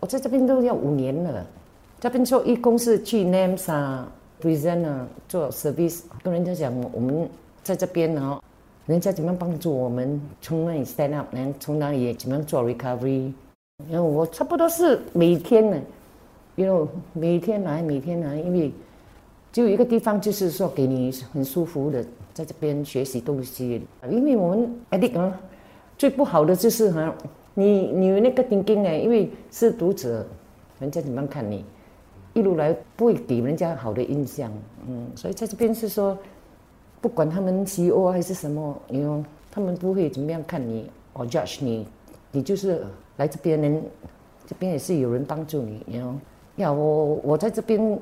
我在这边都要五年了，这边做义工是去 NAMS 啊、Prison 啊做 service，跟人家讲我们在这边呢，人家怎么样帮助我们从那里 stand up，然后从哪里怎么样做 recovery。然后我差不多是每天呢，因为每天来每天来，因为就有一个地方就是说给你很舒服的，在这边学习东西。因为我们 addict 啊，最不好的就是哈。你你那个钉钉哎，因为是读者，人家怎么看你，一路来不会给人家好的印象，嗯，所以在这边是说，不管他们 CEO 还是什么，你哦他们不会怎么样看你，哦 judge 你，你就是来这边人，这边也是有人帮助你，你哦，呀，我我在这边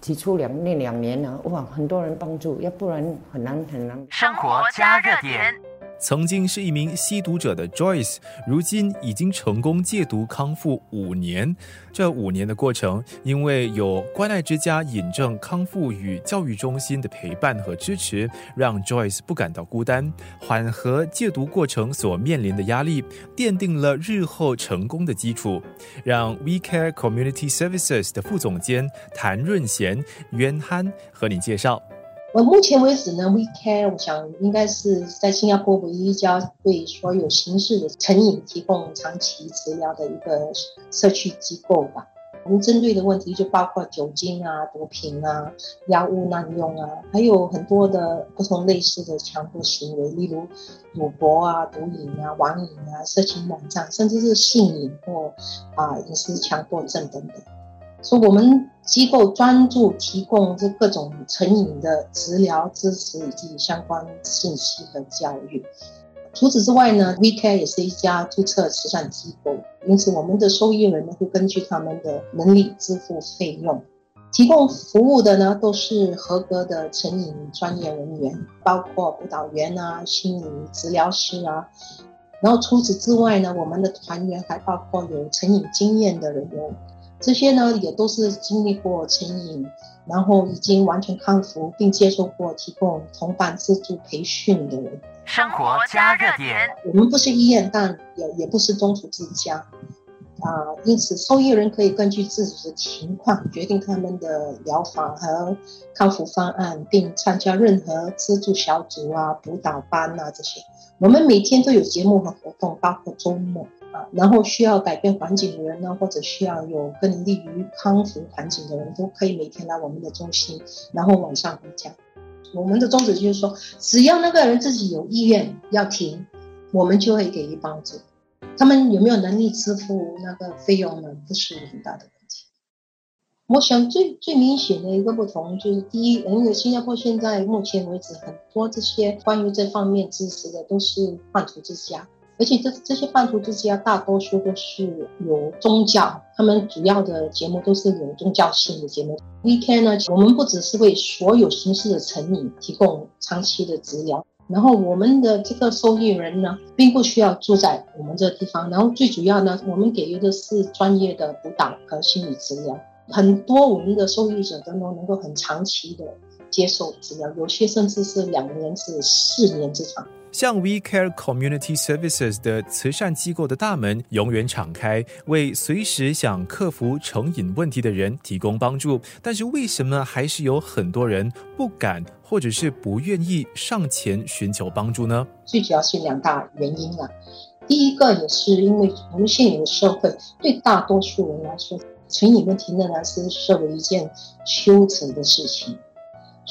起初两那两年呢，哇，很多人帮助，要不然很难很难。生活加热点。曾经是一名吸毒者的 Joyce，如今已经成功戒毒康复五年。这五年的过程，因为有关爱之家引证康复与教育中心的陪伴和支持，让 Joyce 不感到孤单，缓和戒毒过程所面临的压力，奠定了日后成功的基础。让 We Care Community Services 的副总监谭润贤、渊憨和你介绍。我目前为止呢，We Care，我想应该是在新加坡唯一一家对所有形式的成瘾提供长期治疗的一个社区机构吧。我们针对的问题就包括酒精啊、毒品啊、药物滥用啊，还有很多的不同类似的强迫行为，例如赌博啊、毒瘾啊、网瘾啊、色情网站，甚至是性瘾或啊饮食强迫症等等。说我们机构专注提供这各种成瘾的治疗支持以及相关信息和教育。除此之外呢，VCare 也是一家注册慈善机构，因此我们的受益人呢会根据他们的能力支付费用。提供服务的呢都是合格的成瘾专业人员，包括辅导员啊、心理治疗师啊。然后除此之外呢，我们的团员还包括有成瘾经验的人员。这些呢，也都是经历过成瘾，然后已经完全康复，并接受过提供同伴自助培训的人。生活加热点，我们不是医院，但也也不是中途之家，啊，因此受益人可以根据自己的情况决定他们的疗法和康复方案，并参加任何资助小组啊、辅导班啊这些。我们每天都有节目和活动，包括周末。然后需要改变环境的人呢，或者需要有更利于康复环境的人，都可以每天来我们的中心，然后晚上回家。我们的宗旨就是说，只要那个人自己有意愿要停，我们就会给予帮助。他们有没有能力支付那个费用呢？不是很大的问题。我想最最明显的一个不同就是，第一，因为新加坡现在目前为止很多这些关于这方面支持的都是半途之家。而且这这些半途之家大多数都是有宗教，他们主要的节目都是有宗教性的节目。Weekend 呢，我们不只是为所有形式的成瘾提供长期的治疗，然后我们的这个受益人呢，并不需要住在我们这个地方，然后最主要呢，我们给予的是专业的辅导和心理治疗，很多我们的受益者都能能够很长期的接受治疗，有些甚至是两年至四年之长。像 We Care Community Services 的慈善机构的大门永远敞开，为随时想克服成瘾问题的人提供帮助。但是，为什么还是有很多人不敢或者是不愿意上前寻求帮助呢？最主要是两大原因啊。第一个也是因为我们现有的社会对大多数人来说，成瘾问题仍然是视为一件羞耻的事情。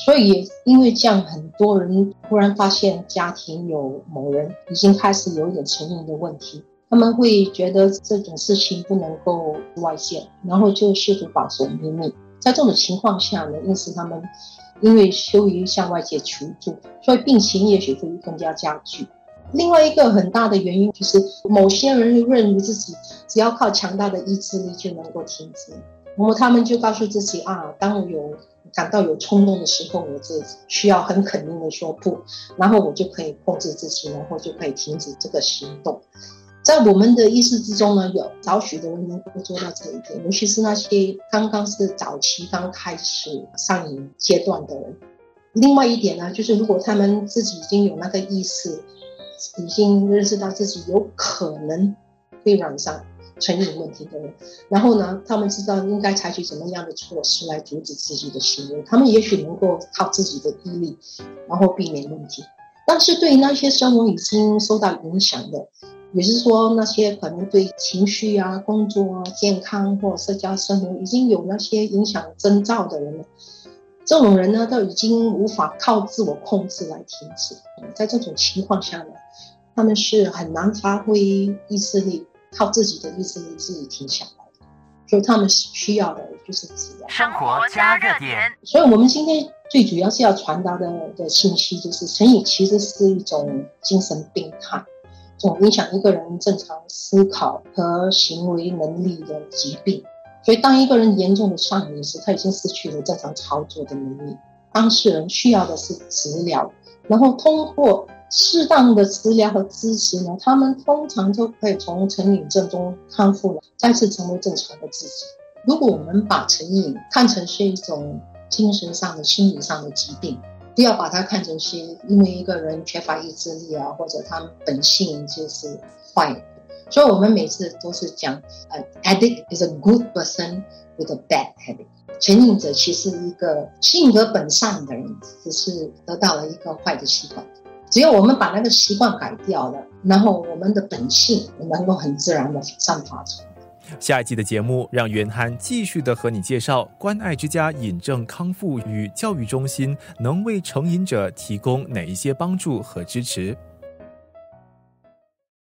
所以，因为这样，很多人突然发现家庭有某人已经开始有一点成瘾的问题，他们会觉得这种事情不能够外泄，然后就试图保守秘密。在这种情况下呢，因此他们因为羞于向外界求助，所以病情也许会更加加剧。另外一个很大的原因就是，某些人认为自己只要靠强大的意志力就能够停止，那么他们就告诉自己啊，当我有。感到有冲动的时候，我就需要很肯定的说不，然后我就可以控制自己，然后就可以停止这个行动。在我们的意识之中呢，有少许的人能够做到这一点，尤其是那些刚刚是早期刚开始上瘾阶段的人。另外一点呢，就是如果他们自己已经有那个意识，已经认识到自己有可能会染上，成瘾问题的人，然后呢，他们知道应该采取怎么样的措施来阻止自己的行为，他们也许能够靠自己的毅力，然后避免问题。但是对于那些生活已经受到影响的，也是说那些可能对情绪啊、工作啊、健康或社交生活已经有那些影响征兆的人呢，这种人呢都已经无法靠自我控制来停止。在这种情况下呢，他们是很难发挥意志力，靠自己的意志力自己停下来的。所以他们需要的就是治疗。生活加热点。所以我们今天。最主要是要传达的的信息就是，成瘾其实是一种精神病态，这种影响一个人正常思考和行为能力的疾病。所以，当一个人严重的上瘾时，他已经失去了正常操作的能力。当事人需要的是治疗，然后通过适当的治疗和支持呢，他们通常就可以从成瘾症中康复了，再次成为正常的自己。如果我们把成瘾看成是一种，精神上的、心理上的疾病，不要把它看成是因为一个人缺乏意志力啊，或者他本性就是坏。所以我们每次都是讲，呃，addict is a good person with a bad habit。成瘾者其实一个性格本善的人，只是得到了一个坏的习惯。只要我们把那个习惯改掉了，然后我们的本性能够很自然的散发出来。下一季的节目，让袁涵继续的和你介绍关爱之家引证康复与教育中心能为成瘾者提供哪一些帮助和支持。